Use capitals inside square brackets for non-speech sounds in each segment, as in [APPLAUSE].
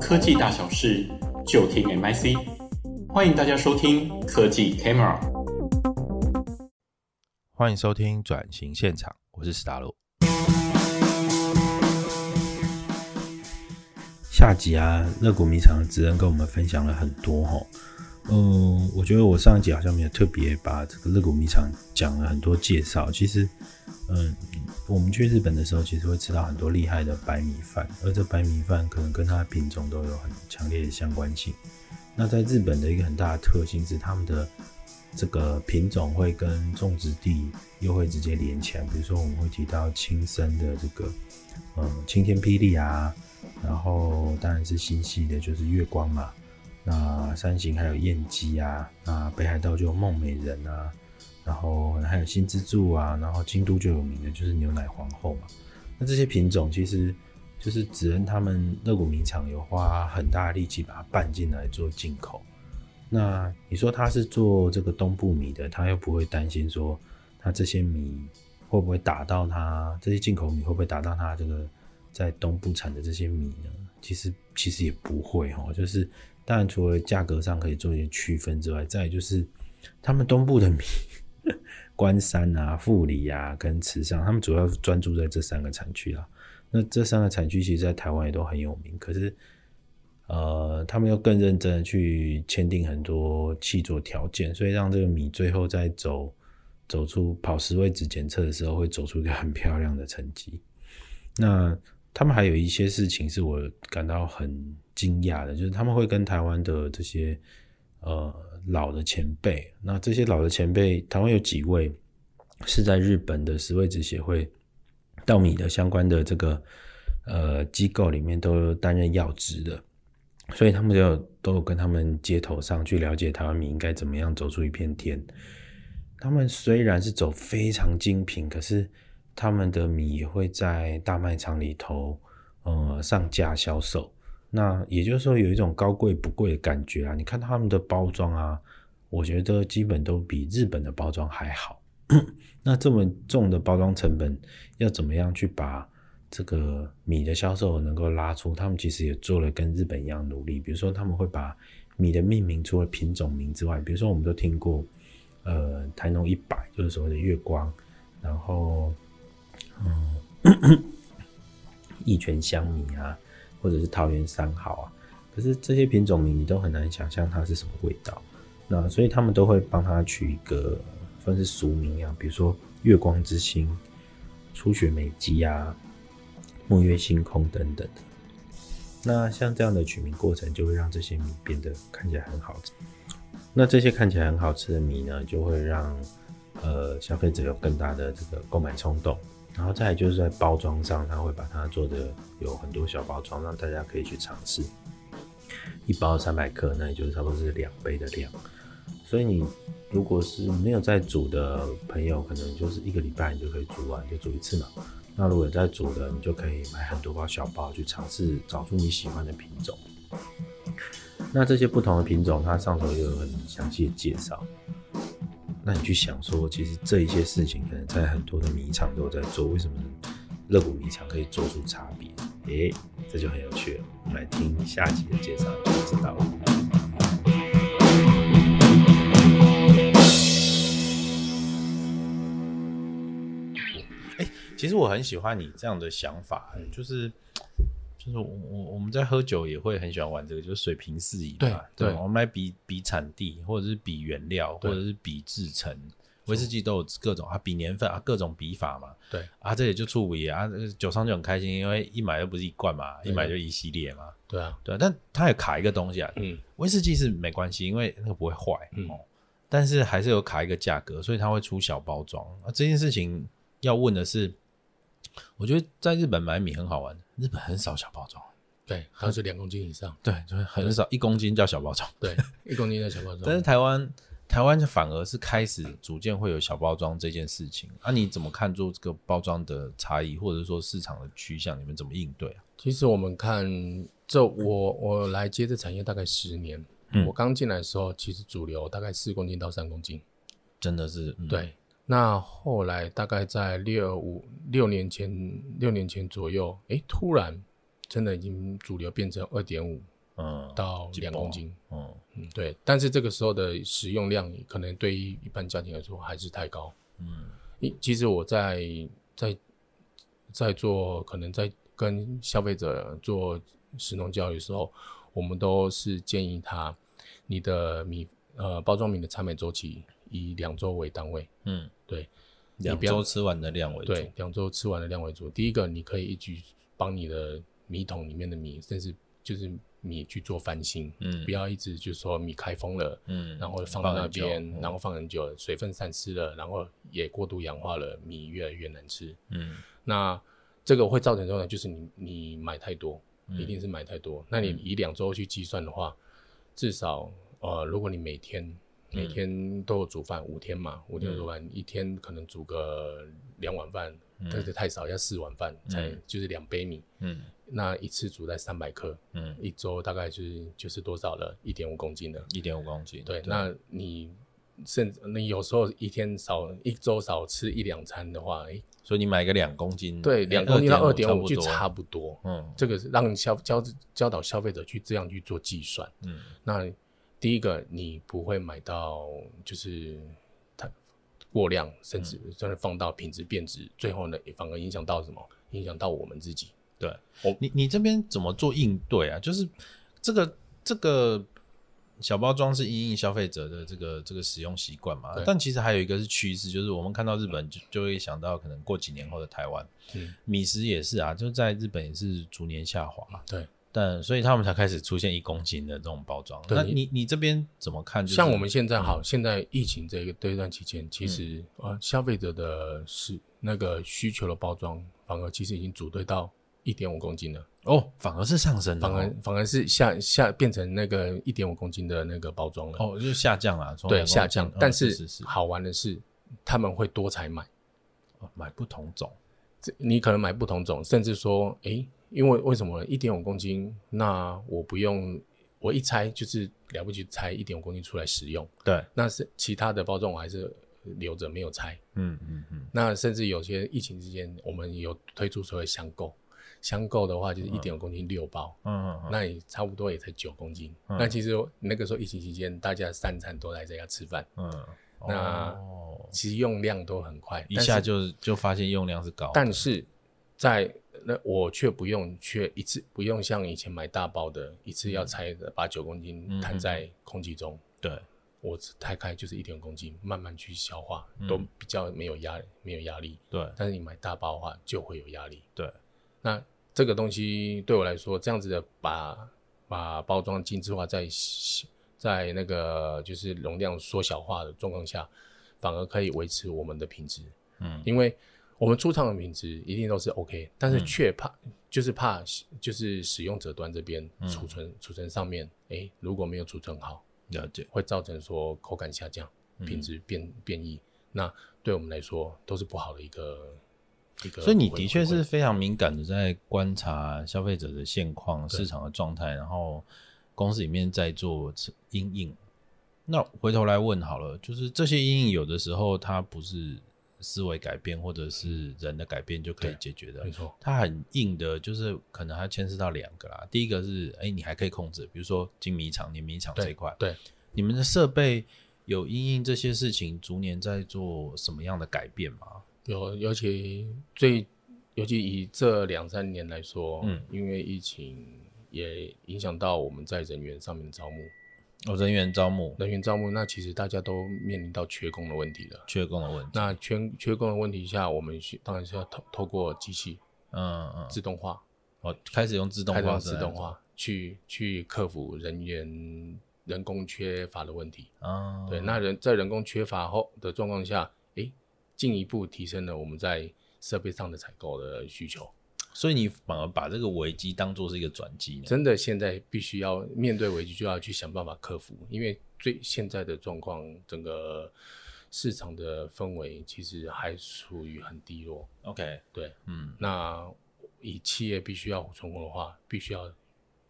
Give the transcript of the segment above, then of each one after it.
科技大小事，就听 MIC。欢迎大家收听科技 Camera。欢迎收听转型现场，我是史达洛。下集啊，乐谷米厂的职人跟我们分享了很多哈。嗯，我觉得我上一集好像没有特别把这个乐谷米厂讲了很多介绍。其实，嗯，我们去日本的时候，其实会吃到很多厉害的白米饭，而这白米饭可能跟它的品种都有很强烈的相关性。那在日本的一个很大的特性是，他们的这个品种会跟种植地又会直接连起来。比如说，我们会提到青森的这个，嗯，青天霹雳啊，然后当然是新系的，就是月光嘛。那山形还有燕姬啊，那北海道就有梦美人啊，然后还有新之助啊，然后京都就有名的就是牛奶皇后嘛。那这些品种其实就是职人他们乐谷米厂有花很大力气把它办进来做进口。那你说他是做这个东部米的，他又不会担心说他这些米会不会打到他这些进口米会不会打到他这个在东部产的这些米呢？其实其实也不会哈，就是。当然，除了价格上可以做一些区分之外，再就是他们东部的米，关山啊、富里啊跟池上，他们主要专注在这三个产区啦。那这三个产区其实，在台湾也都很有名。可是，呃，他们又更认真的去签订很多契作条件，所以让这个米最后在走走出跑十位置检测的时候，会走出一个很漂亮的成绩。那他们还有一些事情是我感到很。惊讶的，就是他们会跟台湾的这些呃老的前辈，那这些老的前辈，台湾有几位是在日本的食味子协会稻米的相关的这个呃机构里面都担任要职的，所以他们就都有跟他们接头上去了解台湾米应该怎么样走出一片天。他们虽然是走非常精品，可是他们的米也会在大卖场里头呃上架销售。那也就是说，有一种高贵不贵的感觉啊！你看他们的包装啊，我觉得基本都比日本的包装还好。[CLEARS THROAT] 那这么重的包装成本，要怎么样去把这个米的销售能够拉出？他们其实也做了跟日本一样努力。比如说，他们会把米的命名除了品种名之外，比如说我们都听过，呃，台农一百就是所谓的月光，然后，嗯，益全香米啊。或者是桃园三号啊，可是这些品种名你都很难想象它是什么味道，那所以他们都会帮它取一个算是俗名啊，比如说月光之星、初雪美姬啊、沐月星空等等的。那像这样的取名过程，就会让这些米变得看起来很好吃。那这些看起来很好吃的米呢，就会让呃消费者有更大的这个购买冲动。然后再来就是在包装上，他会把它做的有很多小包装，让大家可以去尝试。一包三百克，那也就是差不多是两杯的量。所以你如果是没有在煮的朋友，可能就是一个礼拜你就可以煮完，就煮一次嘛。那如果在煮的，你就可以买很多包小包去尝试，找出你喜欢的品种。那这些不同的品种，它上头也有很详细的介绍。那你去想说，其实这一些事情可能在很多的米厂都在做，为什么乐谷米厂可以做出差别？诶、欸，这就很有趣了。我们来听下集的介绍就知道了。哎、其实我很喜欢你这样的想法，就是。就是我我我们在喝酒也会很喜欢玩这个，就是水平四仪嘛。对，对，我们来比比产地，或者是比原料，或者是比制成。威士忌都有各种啊，比年份啊，各种比法嘛。对啊，这也就出味啊，酒商就很开心，因为一买又不是一罐嘛，一买就一系列嘛。对啊，对啊，但它也卡一个东西啊。嗯，威士忌是没关系，因为那个不会坏。嗯，但是还是有卡一个价格，所以它会出小包装啊。这件事情要问的是。我觉得在日本买米很好玩，日本很少小包装，对，它是两公斤以上，对，就是很少，一公斤叫小包装，对，一公斤叫小包装。但是台湾，台湾反而是开始逐渐会有小包装这件事情。啊，你怎么看做这个包装的差异，或者说市场的趋向，你们怎么应对啊？其实我们看，这我我来接这产业大概十年，嗯、我刚进来的时候，其实主流大概四公斤到三公斤，真的是、嗯、对。那后来大概在六五六年前，六年前左右，诶，突然真的已经主流变成二点五，嗯，到两公斤，嗯嗯，对。但是这个时候的使用量可能对于一般家庭来说还是太高，嗯。其实我在在在做，可能在跟消费者做食农教育的时候，我们都是建议他，你的米呃包装米的产买周期以两周为单位，嗯，对。两周吃完的量为主，对，两周吃完的量为主。第一个，你可以一举帮你的米桶里面的米，甚至就是米去做翻新，嗯，不要一直就是说米开封了，嗯，然后放到那边，嗯、然后放很久，水分散失了，然后也过度氧化了，米越来越难吃，嗯，那这个会造成什么？就是你你买太多，一定是买太多。嗯、那你以两周去计算的话，至少呃，如果你每天每天都有煮饭，五天嘛，五天煮饭，一天可能煮个两碗饭，但是太少，要四碗饭才就是两杯米。嗯，那一次煮在三百克，嗯，一周大概就是就是多少了？一点五公斤的，一点五公斤。对，那你甚至你有时候一天少一周少吃一两餐的话，哎，所以你买个两公斤，对，两公斤到二点五就差不多。嗯，这个是让消教教导消费者去这样去做计算。嗯，那。第一个，你不会买到就是它过量，甚至真的放到品质变质，嗯、最后呢，也反而影响到什么？影响到我们自己。对，你你这边怎么做应对啊？就是这个这个小包装是因应消费者的这个这个使用习惯嘛？但其实还有一个是趋势，就是我们看到日本就就会想到可能过几年后的台湾，嗯、米食也是啊，就在日本也是逐年下滑嘛。对。但所以他们才开始出现一公斤的这种包装。那你你这边怎么看？就像我们现在好，嗯、现在疫情这个这段期间，其实啊、嗯呃，消费者的是那个需求的包装，反而其实已经组队到一点五公斤了。哦，反而是上升的、哦，反而反而是下下变成那个一点五公斤的那个包装了。哦，就是下降了，对，下降。嗯、但是好玩的是，他们会多才买，哦、买不同种。这你可能买不同种，甚至说，诶、欸。因为为什么一点五公斤？那我不用，我一拆就是了不起，拆一点五公斤出来使用。对，那是其他的包装我还是留着没有拆。嗯嗯嗯。那甚至有些疫情之间，我们有推出所谓箱购，箱购的话就是一点五公斤六包。嗯嗯。嗯，那也差不多也才九公斤。嗯。那其实那个时候疫情期间，大家三餐都来在家吃饭。嗯。那其实用量都很快，一下就就发现用量是高。但是在那我却不用，却一次不用像以前买大包的，一次要拆的把九公斤摊在空气中。对，我拆开就是一点公斤，慢慢去消化，都比较没有压没有压力。对，但是你买大包的话就会有压力。对，那这个东西对我来说，这样子的把把包装精致化，在在那个就是容量缩小化的状况下，反而可以维持我们的品质。嗯，因为。我们出厂的品质一定都是 OK，但是却怕，嗯、就是怕，就是使用者端这边储存储、嗯、存上面，哎、欸，如果没有储存好，了解，会造成说口感下降，品质变、嗯、变异，那对我们来说都是不好的一个一个。所以你的确是非常敏感的，在观察消费者的现况、市场的状态，然后公司里面在做阴影。那回头来问好了，就是这些阴影有的时候它不是。思维改变或者是人的改变就可以解决的，没错。它很硬的，就是可能还牵涉到两个啦。第一个是，哎、欸，你还可以控制，比如说精米厂、碾米厂这一块。对，你们的设备有因应这些事情，逐年在做什么样的改变吗？有，尤其最，尤其以这两三年来说，嗯，因为疫情也影响到我们在人员上面的招募。哦，人员招募，人员招募，那其实大家都面临到缺工的问题了。缺工的问题，那缺缺工的问题下，我们需当然是要透透过机器，嗯嗯，自动化，哦，开始用自动化，自动化去去克服人员人工缺乏的问题。啊，对，那人在人工缺乏后的状况下，诶，进一步提升了我们在设备上的采购的需求。所以你反而把这个危机当做是一个转机呢？真的，现在必须要面对危机，就要去想办法克服。因为最现在的状况，整个市场的氛围其实还处于很低落。OK，对，嗯，那以企业必须要成功的话，必须要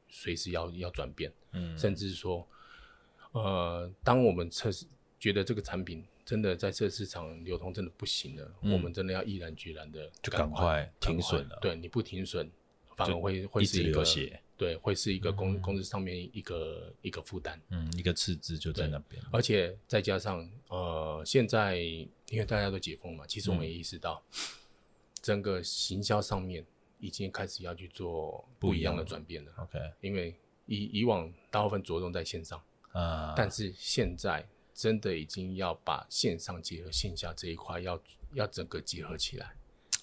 随时要要转变，嗯，甚至说，呃，当我们测试觉得这个产品。真的在这市场流通真的不行了，嗯、我们真的要毅然决然的就赶快停损了。对，你不停损，反而会会是一个血，对，会是一个工工资上面一个一个负担，嗯，一个赤字就在那边，而且再加上呃，现在因为大家都解封嘛，其实我们也意识到，整个行销上面已经开始要去做不一样的转变了。OK，因为以以往大部分着重在线上啊，但是现在真的已经要把线上结合线下这一块，要要整个结合起来。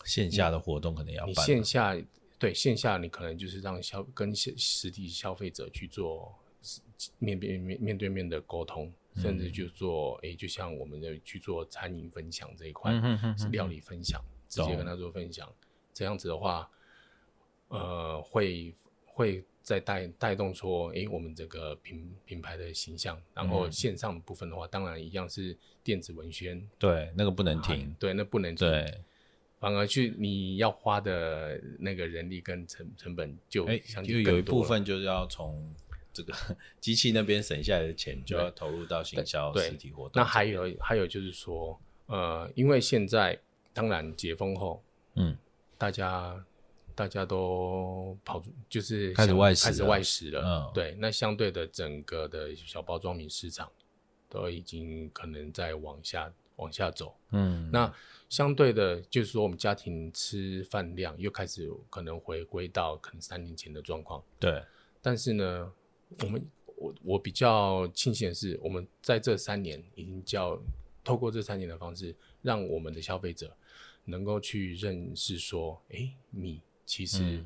线下的活动可能要办，你线下对线下，你可能就是让消跟实实体消费者去做面面面面对面的沟通，嗯、甚至就做诶、欸，就像我们的去做餐饮分享这一块，嗯、哼哼哼是料理分享，直接跟他做分享，这样子的话，呃，会会再带带动说，诶、欸，我们这个品品牌的形象，然后线上的部分的话，当然一样是电子文宣，对，那个不能停，对，那不能停。对。反而去你要花的那个人力跟成成本就哎，就有一部分就是要从这个 [LAUGHS] 机器那边省下来的钱，就要投入到行销实体活。动。那还有还有就是说，呃，因为现在当然解封后，嗯，大家大家都跑出，就是开始外食，开始外食了。嗯，对，那相对的整个的小包装品市场都已经可能在往下往下走。嗯，那。相对的，就是说我们家庭吃饭量又开始可能回归到可能三年前的状况。对，但是呢，我们我我比较庆幸的是，我们在这三年已经叫透过这三年的方式，让我们的消费者能够去认识说，哎、欸，米其实、嗯、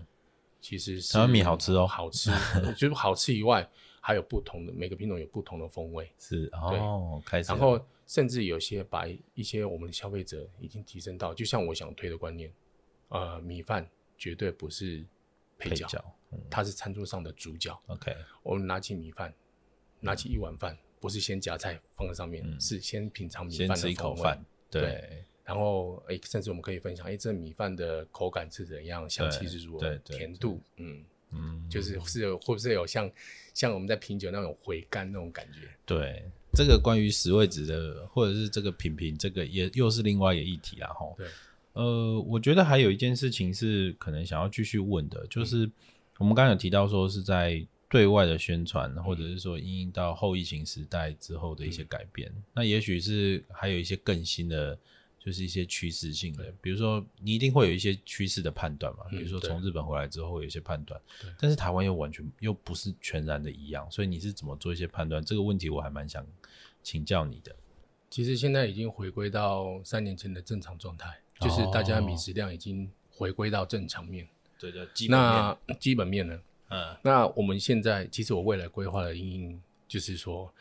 其实是台湾米好吃哦，好吃，[LAUGHS] 就是好吃以外，还有不同的每个品种有不同的风味。是哦，开始然后。甚至有些把一些我们的消费者已经提升到，就像我想推的观念，呃，米饭绝对不是配角，配角嗯、它是餐桌上的主角。OK，我们拿起米饭，拿起一碗饭，不是先夹菜放在上面，嗯、是先品尝米饭的先吃一口饭，对，对，然后诶、欸，甚至我们可以分享，诶、欸，这米饭的口感是怎样，香气是如何，甜度，嗯嗯，就是是会不会有像像我们在品酒那种回甘那种感觉？对。这个关于十味子的，或者是这个品评，这个也又是另外一个议题啦，吼。对，呃，我觉得还有一件事情是可能想要继续问的，就是我们刚刚有提到说是在对外的宣传，嗯、或者是说因应到后疫情时代之后的一些改变，嗯、那也许是还有一些更新的。就是一些趋势性的，比如说你一定会有一些趋势的判断嘛，比如说从日本回来之后会有一些判断，但是台湾又完全又不是全然的一样，所以你是怎么做一些判断？这个问题我还蛮想请教你的。其实现在已经回归到三年前的正常状态，就是大家米食量已经回归到正常面。对的，基本面。那 [CLEARS THROAT] 基本面呢？嗯，那我们现在其实我未来规划的因应就是说，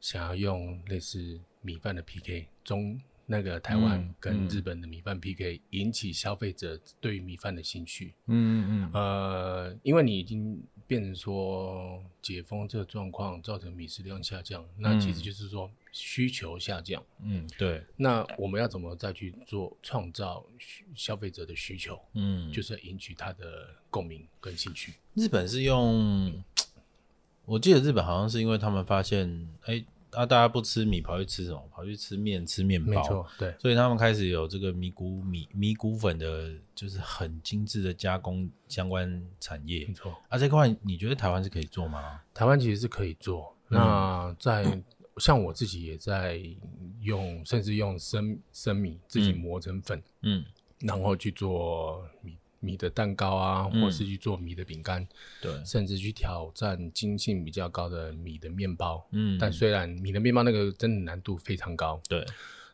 想要用类似米饭的 PK 中。那个台湾跟日本的米饭 PK，引起消费者对于米饭的兴趣。嗯嗯嗯。呃，因为你已经变成说解封这个状况造成米食量下降，那其实就是说需求下降。嗯，对。那我们要怎么再去做创造消费者的需求？嗯，就是引起他的共鸣跟兴趣。日本是用，我记得日本好像是因为他们发现，哎。啊！大家不吃米，跑去吃什么？跑去吃面、吃面包。没错，对。所以他们开始有这个米谷米米谷粉的，就是很精致的加工相关产业。没错。啊，这块你觉得台湾是可以做吗？台湾其实是可以做。那在、嗯、像我自己也在用，甚至用生生米自己磨成粉，嗯，然后去做米。米的蛋糕啊，或是去做米的饼干，对，甚至去挑战精性比较高的米的面包，嗯，但虽然米的面包那个真的难度非常高，对，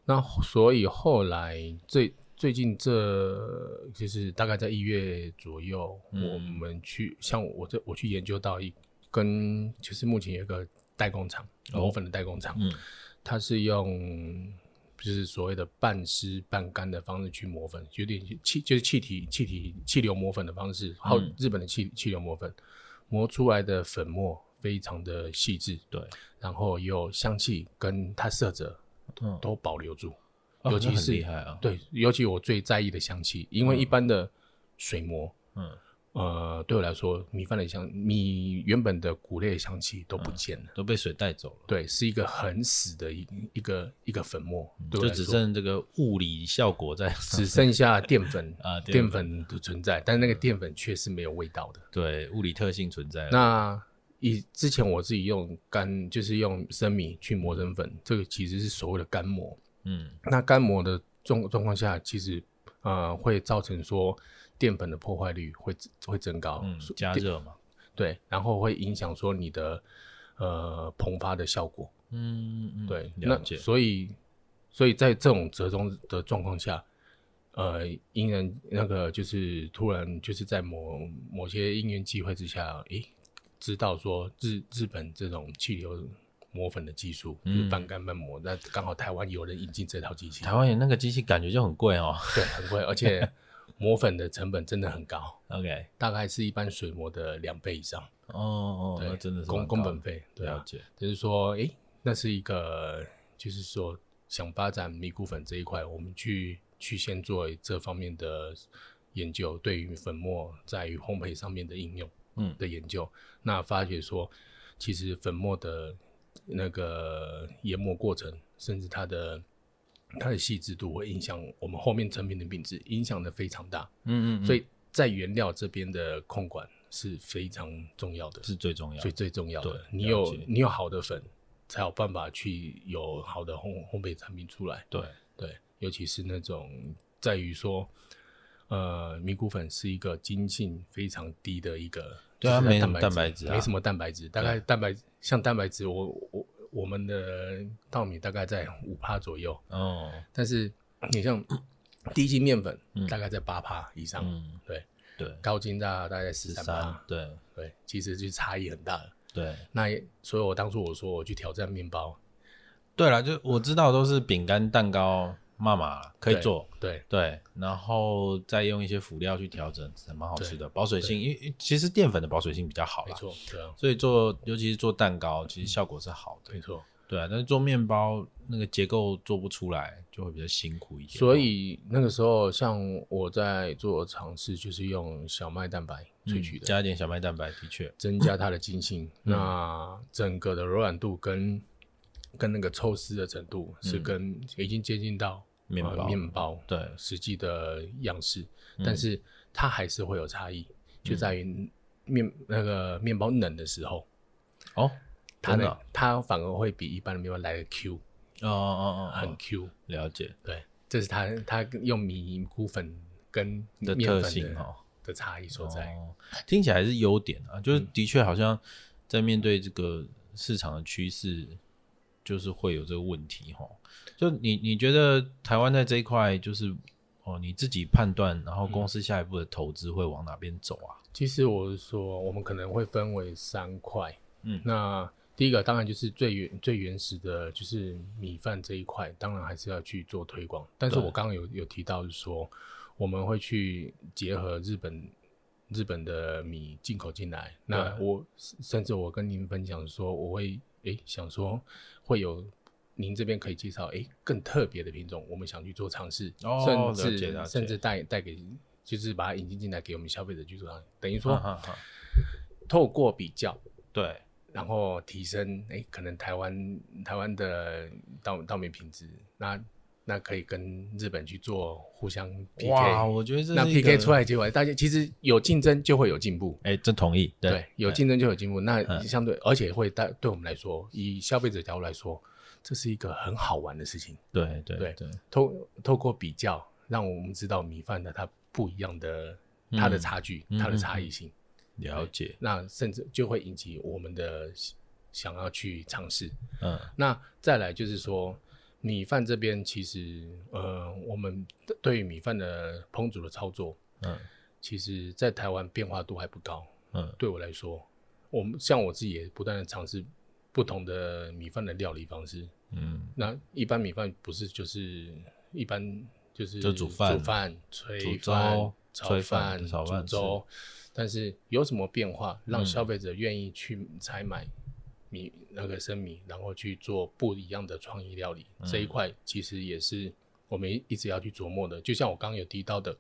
那所以后来最最近这就是大概在一月左右，嗯、我们去像我这我去研究到一跟就是目前有一个代工厂藕粉的代工厂，嗯，它是用。就是所谓的半湿半干的方式去磨粉，有点气就是气体气体气流磨粉的方式，还有日本的气气流磨粉，磨出来的粉末非常的细致，对，然后有香气跟它色泽都保留住，尤其是厉害啊，对，尤其我最在意的香气，因为一般的水磨，嗯，呃，对我来说，米饭的香，米原本的谷类香气都不见了，嗯，都被水带走了。对，是一个很死的一一个一个粉末，就只剩这个物理效果在，只剩下淀粉啊，淀粉的存在，但是那个淀粉却是没有味道的。对，物理特性存在。那以之前我自己用干，就是用生米去磨成粉，这个其实是所谓的干磨。嗯，那干磨的状状况下，其实呃会造成说。淀粉的破坏率会会增高，嗯，加热嘛，对，然后会影响说你的呃膨发的效果，嗯，嗯对，了解。那所以所以在这种折中的状况下，呃，因人那个就是突然就是在某某些因缘机会之下，诶，知道说日日本这种气流磨粉的技术，是，半干半磨，那刚好台湾有人引进这套机器，台湾有那个机器感觉就很贵哦，对，很贵，而且。[LAUGHS] 磨粉的成本真的很高，OK，大概是一般水磨的两倍以上。哦哦，那真的是工工本费，对啊，就是说，诶、欸，那是一个，就是说想发展米谷粉这一块，我们去去先做这方面的研究，对于粉末在于烘焙上面的应用，嗯。的研究，嗯、那发觉说，其实粉末的那个研磨过程，甚至它的。它的细致度会影响我们后面成品的品质，影响的非常大。嗯，嗯嗯，所以在原料这边的控管是非常重要的，是最重要的，最最重要的。你有你有好的粉，才有办法去有好的烘烘焙产品出来。对对，尤其是那种在于说，呃，米谷粉是一个筋性非常低的一个，对啊，没什么蛋白质，没什么蛋白质，大概蛋白像蛋白质，我我。我们的稻米大概在五帕左右哦，但是你像 [COUGHS] 低筋面粉，大概在八帕以上，嗯，对对，高筋大大概在十三帕，对对，其实就差异很大了。对，那所以我当初我说我去挑战面包，对了，就我知道都是饼干、蛋糕。妈妈可以做，对对，然后再用一些辅料去调整，蛮好吃的。保水性，因为其实淀粉的保水性比较好，没错，对啊。所以做，尤其是做蛋糕，其实效果是好的，没错。对啊，但是做面包那个结构做不出来，就会比较辛苦一点。所以那个时候，像我在做尝试，就是用小麦蛋白萃取的，加一点小麦蛋白，的确增加它的筋性。那整个的柔软度跟跟那个抽丝的程度是跟已经接近到面包。面包对实际的样式，但是它还是会有差异，就在于面那个面包冷的时候哦，它呢它反而会比一般的面包来的 Q 哦哦哦，很 Q，了解，对，这是它它用米谷粉跟的特性哦的差异所在，听起来是优点啊，就是的确好像在面对这个市场的趋势。就是会有这个问题哈，就你你觉得台湾在这一块，就是哦你自己判断，然后公司下一步的投资会往哪边走啊？其实我是说，我们可能会分为三块，嗯，那第一个当然就是最原最原始的，就是米饭这一块，当然还是要去做推广。但是我刚刚有有提到是说，我们会去结合日本日本的米进口进来，那我甚至我跟您分享说，我会。诶，想说会有您这边可以介绍哎更特别的品种，我们想去做尝试，哦、甚至甚至带带给，就是把它引进进来给我们消费者去做尝试，等于说，透过比较，对，然后提升哎，可能台湾台湾的稻稻米品质，那。那可以跟日本去做互相 PK，哇，我觉得这那 PK 出来结果，大家其实有竞争就会有进步。哎、欸，这同意。对，对有竞争就有进步。那相对，而且会带对我们来说，以消费者角度来说，这是一个很好玩的事情。对对对，对透透过比较，让我们知道米饭的它不一样的它的差距，嗯、它的差异性。了解。那甚至就会引起我们的想要去尝试。嗯。那再来就是说。米饭这边其实，呃，我们对于米饭的烹煮的操作，嗯，其实，在台湾变化度还不高，嗯，对我来说，我们像我自己也不断的尝试不同的米饭的料理方式，嗯，那一般米饭不是就是一般就是就煮饭、煮饭、炊饭、炒饭、煮粥，但是有什么变化让消费者愿意去采买？米那个生米，然后去做不一样的创意料理，嗯、这一块其实也是我们一直要去琢磨的。就像我刚刚有提到的，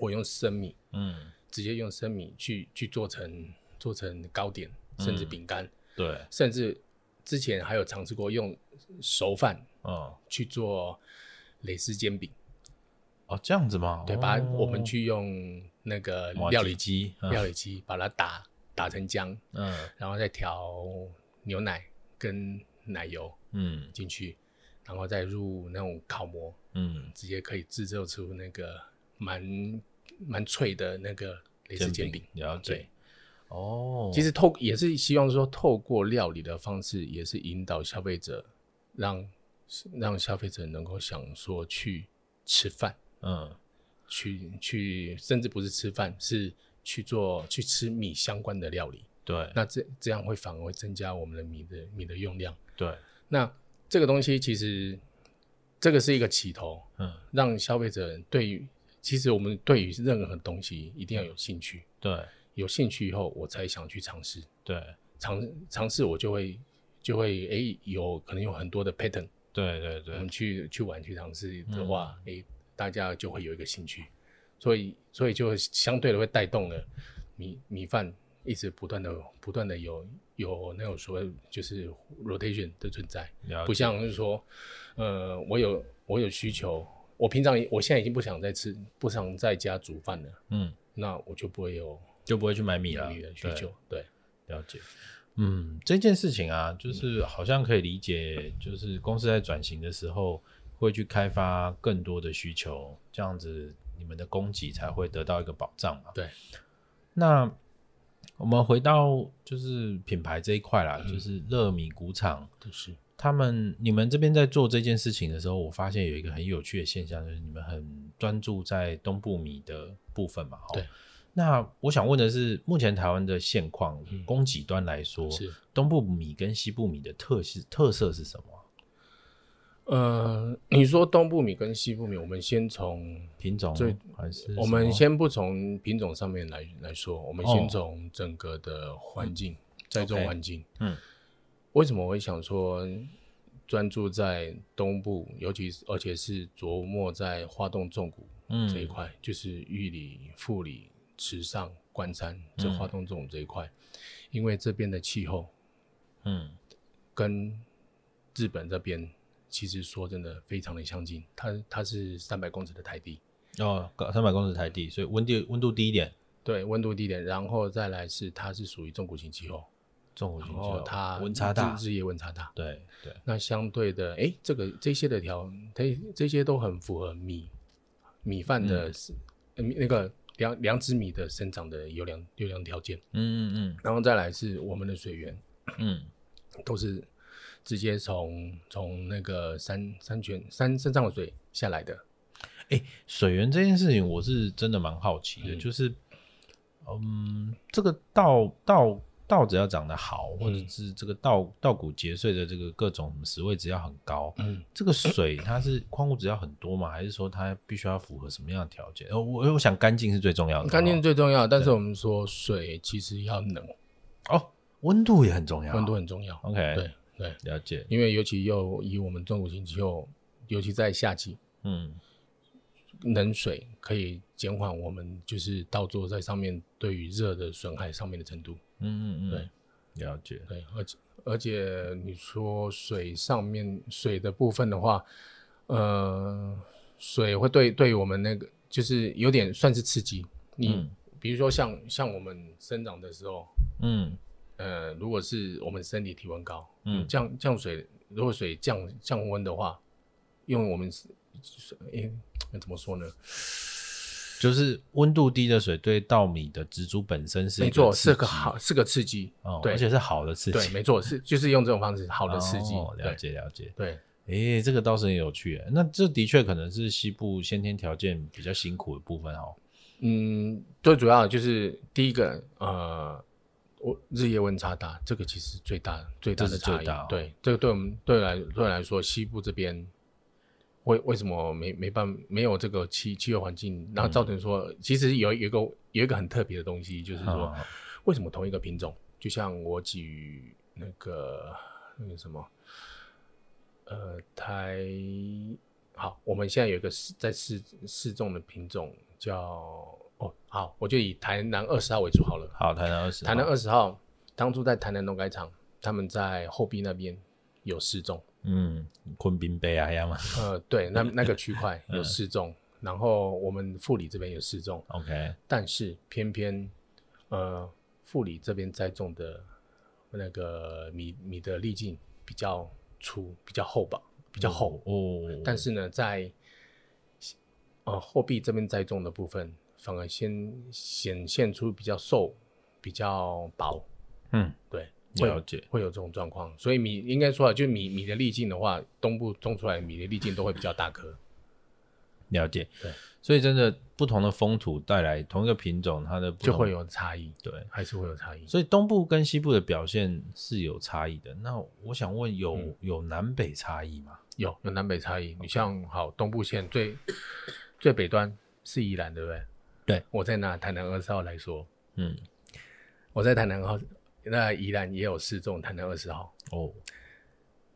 我用生米，嗯，直接用生米去去做成做成糕点，甚至饼干、嗯，对，甚至之前还有尝试过用熟饭哦去做蕾丝煎饼。哦，这样子吗？对，把我们去用那个料理机，嗯、料理机把它打打成浆，嗯，然后再调牛奶跟奶油，嗯，进去，然后再入那种烤模，嗯，直接可以制作出那个蛮蛮脆的那个蕾丝煎饼。了解。哦，其实透也是希望说，透过料理的方式，也是引导消费者，让让消费者能够想说去吃饭。嗯，去去，甚至不是吃饭，是去做去吃米相关的料理。对，那这这样会反而会增加我们的米的米的用量。对，那这个东西其实这个是一个起头，嗯，让消费者对于其实我们对于任何东西一定要有兴趣。对，有兴趣以后，我才想去尝试。对，尝尝试我就会就会哎、欸，有可能有很多的 pattern。对对对，我们去去玩去尝试的话，哎、大家就会有一个兴趣，所以所以就相对的会带动了米米饭一直不断的不断的有有那种所谓就是 rotation 的存在，不像是说，呃，我有我有需求，我平常我现在已经不想再吃，不想在家煮饭了，嗯，那我就不会有就不会去买米了，米的需求，对，对，了解，嗯，这件事情啊，就是好像可以理解，就是公司在转型的时候。会去开发更多的需求，这样子你们的供给才会得到一个保障嘛？对。那我们回到就是品牌这一块啦，嗯、就是乐米谷场，就是他们你们这边在做这件事情的时候，我发现有一个很有趣的现象，就是你们很专注在东部米的部分嘛。对。那我想问的是，目前台湾的现况，嗯、供给端来说，是东部米跟西部米的特色特色是什么？呃，你说东部米跟西部米，我们先从品种最还是我们先不从品种上面来来说，我们先从整个的环境，栽种环境。嗯，为什么我会想说专注在东部，尤其是而且是琢磨在花东纵谷这一块，嗯，就是玉里、富里、池上、关山这花东纵谷这一块，嗯，因为这边的气候，嗯，跟日本这边。其实说真的，非常的相近。它它是三百公尺的台地哦，三百公尺台地，所以温度温度低一点。对，温度低一点，然后再来是它是属于中谷型气候，中谷型气候，它温差大，日夜温差大。对对。那相对的，哎，这个这些的条，它这些都很符合米米饭的，嗯、那个两两指米的生长的优良优良条件。嗯嗯嗯。然后再来是我们的水源，嗯，都是。直接从从那个山山泉山山上的水下来的，哎、欸，水源这件事情我是真的蛮好奇的，嗯、就是，嗯，这个稻稻稻子要长得好，或者是这个稻稻谷结穗的这个各种石位只要很高，嗯，[CLEARS THROAT] 这个水它是矿物质要很多吗？还是说它必须要符合什么样的条件？我我想干净是最重要的，干净是最重要，但是我们说水其实要冷。哦，温度也很重要，温度很重要，OK，对。对，了解。因为尤其又以我们中国型气候，尤其在夏季，嗯，冷水可以减缓我们就是稻作在上面对于热的损害上面的程度。嗯嗯嗯，对，了解。对，而且而且你说水上面水的部分的话，呃，水会对对于我们那个就是有点算是刺激。你、嗯、比如说像像我们生长的时候，嗯。呃，如果是我们身体体温高，嗯，降降水，如果水降降温的话，用我们，诶，那怎么说呢？就是温度低的水对稻米的植株本身是没错，是个好，是个刺激，哦，对，而且是好的刺激，对，没错，是就是用这种方式，好的刺激，哦，了解了解，对，诶，这个倒是很有趣，那这的确可能是西部先天条件比较辛苦的部分哦。嗯，最主要的就是第一个，呃。我日夜温差大，这个其实最大最大的差异。哦、对，这个对我们对来对来说，西部这边为为什么没没办没有这个气气候环境，然后造成说，嗯、其实有有一个有一个很特别的东西，就是说，哦、为什么同一个品种，就像我举那个那个什么，呃，台好，我们现在有一个试在试试种的品种叫哦，好，我就以台南二十号为主好了。好，台南二十，台南二十号，当初在台南农改场，他们在后壁那边有试种。嗯，垦滨北啊，要吗？呃，对，那 [LAUGHS] 那个区块有试种，嗯、然后我们富里这边有试种。OK，但是偏偏呃，富里这边栽种的那个米米的粒径比较粗，比较厚吧，比较厚哦。但是呢，在呃后壁这边栽种的部分，反而先显现出比较瘦，比较薄。嗯，对。了解会，会有这种状况，所以米应该说啊，就米米的粒径的话，东部种出来的米的粒径都会比较大颗。[LAUGHS] 了解，对，所以真的不同的风土带来同一个品种，它的就会有差异，对，还是会有差异。所以东部跟西部的表现是有差异的。那我想问有，有、嗯、有南北差异吗？有，有南北差异。你像好东部线最 [COUGHS] 最北端是宜兰，对不对？对，我在拿台南二十号来说，嗯，我在台南号。那宜兰也有试种台南二十号。哦，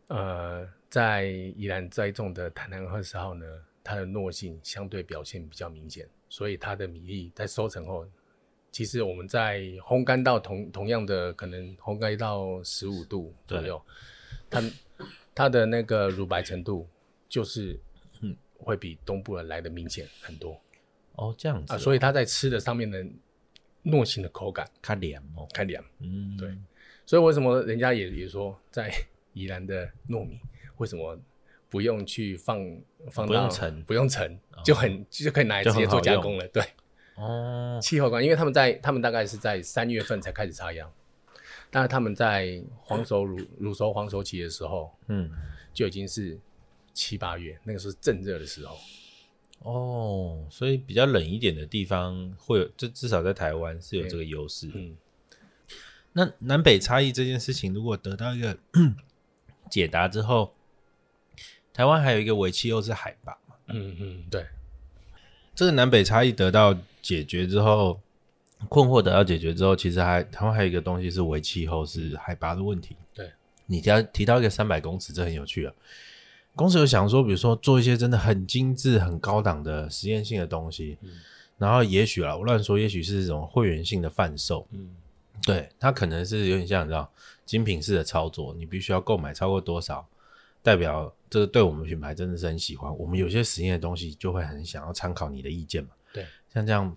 呃，在宜兰栽种的台南二十号呢，它的糯性相对表现比较明显，所以它的米粒在收成后，其实我们在烘干到同同样的可能烘干到十五度左右，它它的那个乳白程度就是嗯。会比东部的来的明显很多哦，这样子啊，呃，所以它在吃的上面的。糯性的口感，它凉哦，它凉，嗯，对，所以为什么人家也也说，在宜兰的糯米为什么不用去放放到不用盛，不用盛，就很就可以拿来直接做加工了，对，哦，气候关，因为他们在他们大概是在三月份才开始插秧，但是他们在黄熟 [COUGHS] 乳乳熟黄熟期的时候，嗯，就已经是七八月，那个时候是正热的时候。哦，所以比较冷一点的地方会有，就至少在台湾是有这个优势。嗯，那南北差异这件事情，如果得到一个 [COUGHS] 解答之后，台湾还有一个微气又是海拔嘛？嗯嗯，对。这个南北差异得到解决之后，困惑得到解决之后，其实还台湾还有一个东西是微气候，是海拔的问题。对，你提到提到一个三百公尺，这很有趣啊。公司有想说，比如说做一些真的很精致、很高档的实验性的东西，嗯、然后也许啊，我乱说，也许是这种会员性的贩售，嗯，对，它可能是有点像你知道精品式的操作，你必须要购买超过多少，代表这个对我们品牌真的是很喜欢。我们有些实验的东西就会很想要参考你的意见嘛，对，像这样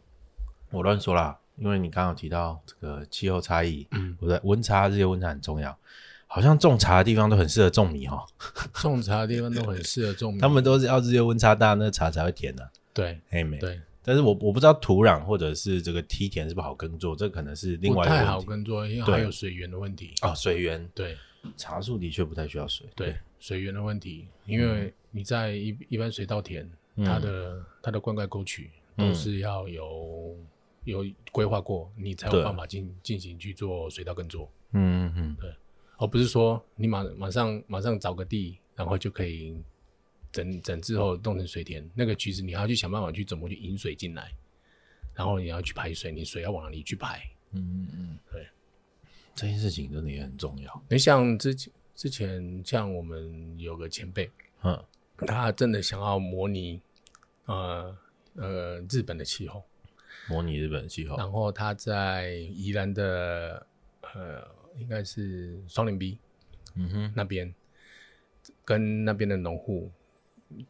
我乱说啦，因为你刚刚有提到这个气候差异，嗯，不对，温差这些温差很重要。好像种茶的地方都很适合种米哈，种茶的地方都很适合种米，他们都是要日夜温差大，那茶才会甜的、啊。对，黑莓。对，但是我我不知道土壤或者是这个梯田是不好耕作，这可能是另外一个问题。不太好耕作，因为还有水源的问题。哦，水源。对，茶树的确不太需要水。对，水源的问题，因为你在一一般水稻田，它的它的灌溉沟渠都是要有有规划过，你才有办法进进行去做水稻耕作。嗯嗯嗯，对。而不是说你马马上马上找个地，然后就可以整整之后弄成水田。那个其实你还要去想办法去怎么去引水进来，然后你要去排水，你水要往哪里去排？嗯嗯嗯，对，这件事情真的也很重要。你像之前之前像我们有个前辈，嗯，他真的想要模拟呃呃日本的气候，模拟日本的气候，然后他在宜兰的呃。应该是双林 B，嗯哼，那边跟那边的农户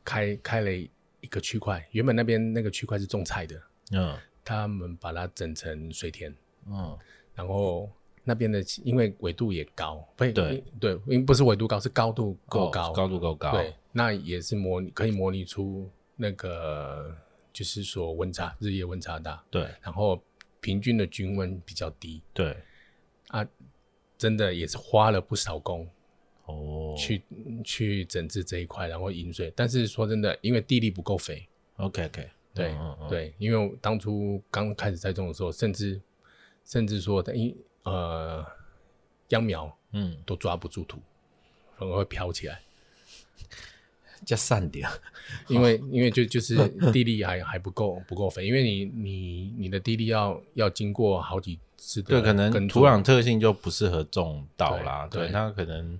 开开了一个区块，原本那边那个区块是种菜的，嗯，他们把它整成水田，嗯，然后那边的因为纬度也高，对对对，因为不是纬度高，是高度够高，高度够高，对，那也是模拟可以模拟出那个就是说温差日夜温差大，对，然后平均的均温比较低，对，啊。真的也是花了不少功哦，去去整治这一块，然后引水。但是说真的，因为地力不够肥，OK OK，对、对，因为当初刚开始栽种的时候，甚至甚至说，因呃秧苗嗯。都抓不住土，反而会飘起来，加散点，[LAUGHS] 因为因为就就是地力还还不够不够肥，因为你你你的地力要要经过好几。是的，对，可能土壤特性就不适合种稻啦。对，对，它可能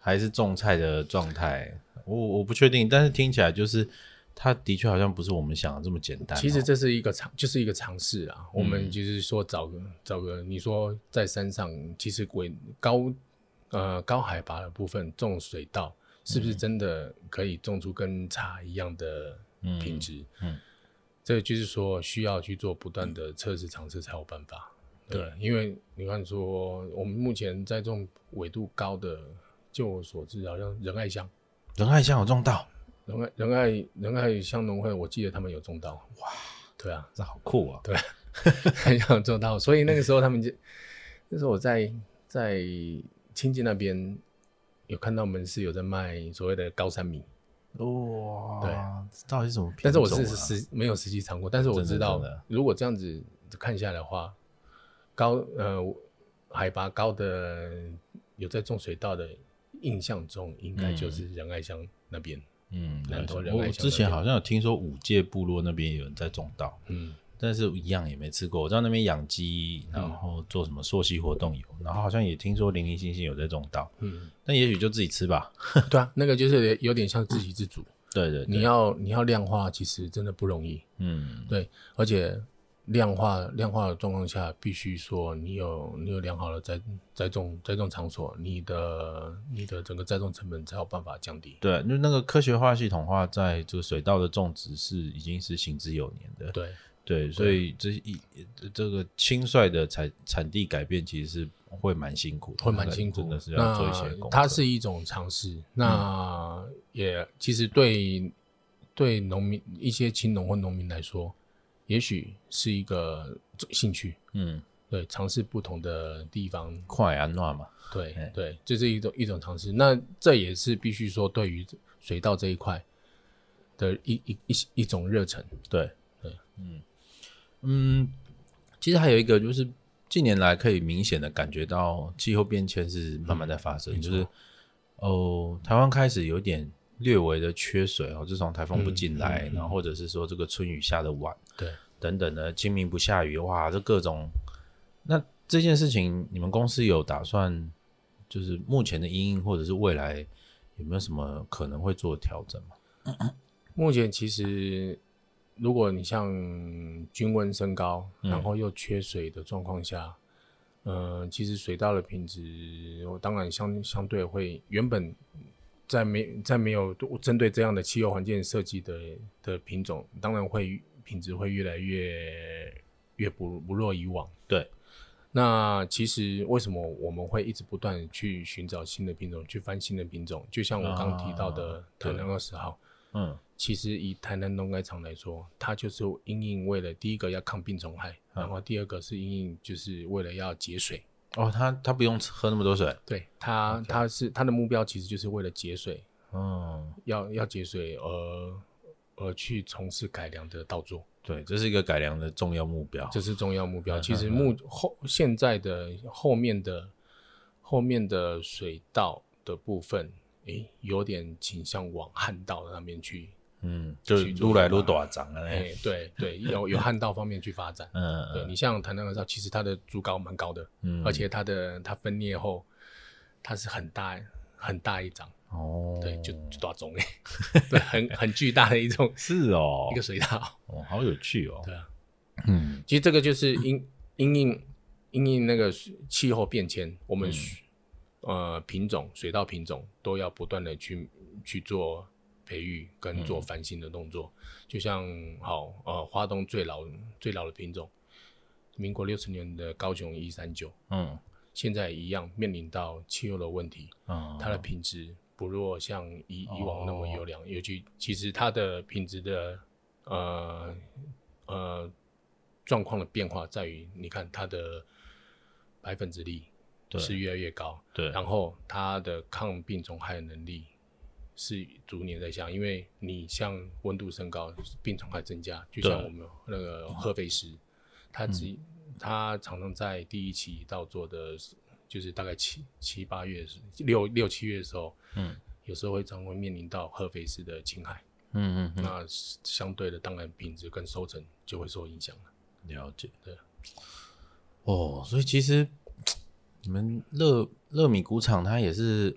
还是种菜的状态，我我不确定。但是听起来就是它的确好像不是我们想的这么简单。其实这是一个尝，就是一个尝试啊。我们就是说找个找个，你说在山上，其实鬼高呃高海拔的部分种水稻，是不是真的可以种出跟茶一样的品质？嗯，这就是说需要去做不断的测试尝试才有办法。对，因为你看说我们目前在这种纬度高的，就我所知，好像仁爱乡，仁爱乡有种稻。仁爱仁爱仁爱乡农会，我记得他们有种稻。哇，对啊，这好酷啊！对，[LAUGHS] 很想种稻，所以那个时候他们就，那时候我在在亲戚那边有看到门市有在卖所谓的高山米。哇，对，到底是什么品啊？但是我是实没有实际尝过，但是我知道，如果这样子看下来的话，高呃海拔高的有在种水稻的，印象中应该就是仁爱乡那边。嗯，我之前好像有听说五界部落那边有人在种稻，嗯，但是一样也没吃过。我知道那边养鸡，然后做什么溯溪活动有，嗯、然后好像也听说零零星星有在种稻，嗯，但也许就自己吃吧。[LAUGHS] 对啊，那个就是有点像自给自足。对对，你要你要量化，其实真的不容易。嗯，对，而且。量化量化的状况下，必须说你有你有良好的栽栽种栽种场所，你的你的整个栽种成本才有办法降低。对，就那个科学化、系统化，在这个水稻的种植是已经是行之有年的。对对，所以这一这个轻率的产产地改变，其实是会蛮辛苦的，会蛮辛苦的，真的是要做一些工作。它是一种尝试，那也其实对对农民一些青农或农民来说。也许是一个兴趣，嗯，对，尝试不同的地方，快啊，暖嘛，对对，这是一种一种尝试。那这也是必须说，对于水稻这一块的一一一一种热忱，对对，嗯嗯，其实还有一个就是近年来可以明显的感觉到气候变迁是慢慢在发生，就是哦，台湾开始有点。略微的缺水哦，自从台风不进来，嗯嗯嗯、然后或者是说这个春雨下的晚，对，等等的，清明不下雨，哇，这各种。那这件事情，你们公司有打算，就是目前的阴影，或者是未来有没有什么可能会做调整 [COUGHS] 目前其实，如果你像均温升高，然后又缺水的状况下，嗯、呃，其实水稻的品质，我当然相相对会原本。在没在没有针对这样的气候环境设计的的品种，当然会品质会越来越越不不若以往。对，那其实为什么我们会一直不断去寻找新的品种，去翻新的品种？就像我刚刚提到的台南二十号，嗯，其实以台南农改场来说，它就是因应为了第一个要抗病虫害，嗯、然后第二个是因应就是为了要节水。哦，他他不用喝那么多水，对他他.是他的目标其实就是为了节水，嗯，要要节水而而去从事改良的稻作，对，这是一个改良的重要目标，这是重要目标。嗯、其实目后现在的后面的后面的水稻的部分，诶，有点倾向往旱稻那边去。嗯，就撸来撸大长了。哎，对对，有有 [LAUGHS] 旱稻方面去发展。嗯，对你像台南二十号，其实它的株高蛮高的，嗯，而且它的它分裂后，它是很大很大一张。哦，对，就就大种哎，[LAUGHS] 对，很很巨大的一种。[LAUGHS] 是哦，一个水稻。哦，好有趣哦。对啊，嗯，其实这个就是因因应因应那个气候变迁，我们呃品种水稻品种都要不断的去去做。培育跟做翻新的动作，嗯、就像好呃，花东最老最老的品种，民国六十年的高雄一三九，嗯，现在一样面临到气候的问题，嗯，它的品质不若像以以往那么优良，哦、尤其其实它的品质的呃呃状况的变化在于，你看它的白粉质力是越来越高，对，然后它的抗病虫害的能力。是逐年在下，因为你像温度升高，病虫害增加，就像我们那个合肥市，它只它常常在第一期到做的，就是大概七七八月六六七月的时候，嗯，有时候会常会面临到合肥市的侵害，嗯嗯，那相对的，当然品质跟收成就会受影响了。了解，对。哦，所以其实 [TSK] 你们乐乐米谷场它也是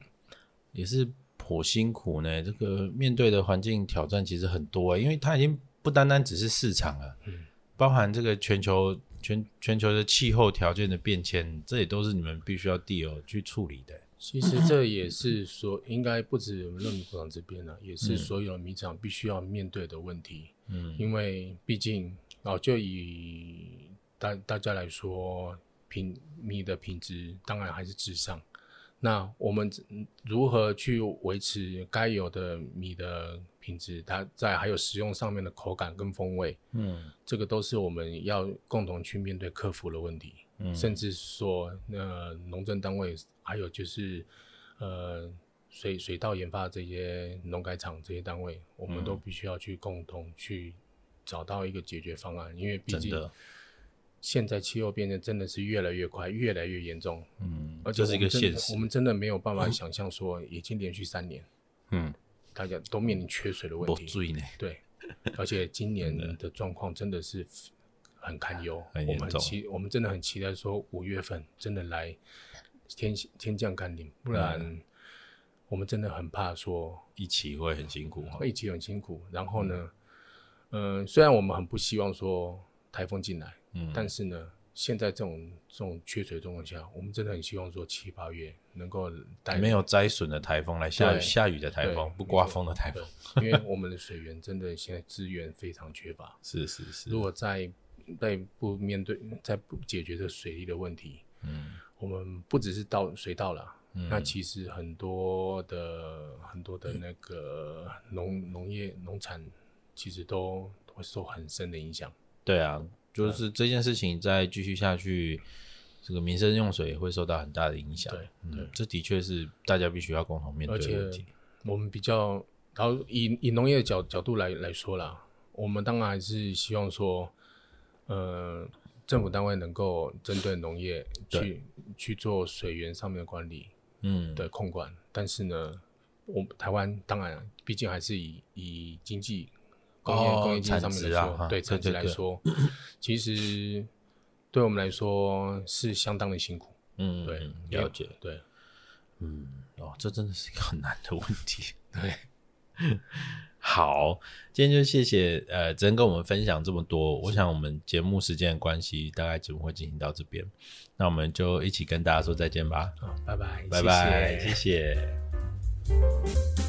也是。颇辛苦呢。这个面对的环境挑战其实很多，因为它已经不单单只是市场了，嗯，包含这个全球全全球的气候条件的变迁，这也都是你们必须要 deal 去处理的。其实这也是说，应该不止我们乐米工厂这边呢，也是所有的米厂必须要面对的问题。嗯，因为毕竟哦，就以大大家来说，品米的品质当然还是至上。那我们如何去维持该有的米的品质？它在还有食用上面的口感跟风味，嗯，这个都是我们要共同去面对克服的问题。嗯，甚至说，那农政单位还有就是，呃，水水稻研发这些农改场这些单位，我们都必须要去共同去找到一个解决方案，因为毕竟。现在气候变迁真的是越来越快，越来越严重。嗯，而且这是一个现实，我们真的没有办法想象说，已经连续三年，嗯，大家都面临缺水的问题。对，而且今年的状况真的是很堪忧。我们期，我们真的很期待说五月份真的来天天降甘霖，不然我们真的很怕说一起会很辛苦，会一起很辛苦。然后呢，嗯，虽然我们很不希望说台风进来。嗯，但是呢，现在这种这种缺水状况下，我们真的很希望说七八月能够带没有灾损的台风来下雨下雨的台风，不刮风的台风，因为我们的水源真的现在资源非常缺乏。是是是，如果在在不面对在不解决这水利的问题，嗯，我们不只是到水稻了，嗯，那其实很多的很多的那个农农业农产其实都会受很深的影响。对啊。就是这件事情再继续下去，这个民生用水也会受到很大的影响。对，嗯，这的确是大家必须要共同面对的问题。我们比较，然后以以农业的角角度来来说啦，我们当然还是希望说，呃，政府单位能够针对农业去去做水源上面的管理，嗯，的控管。但是呢，我们台湾当然毕竟还是以以经济。工业工业经济上面来说，哦、对产值来说，其实对我们来说是相当的辛苦。嗯，对，了解，对，嗯，哦，这真的是一个很难的问题。对，[LAUGHS] 好，今天就谢谢呃，只能跟我们分享这么多。我想我们节目时间的关系，大概节目会进行到这边，那我们就一起跟大家说再见吧。好，拜拜，拜拜，谢谢。谢谢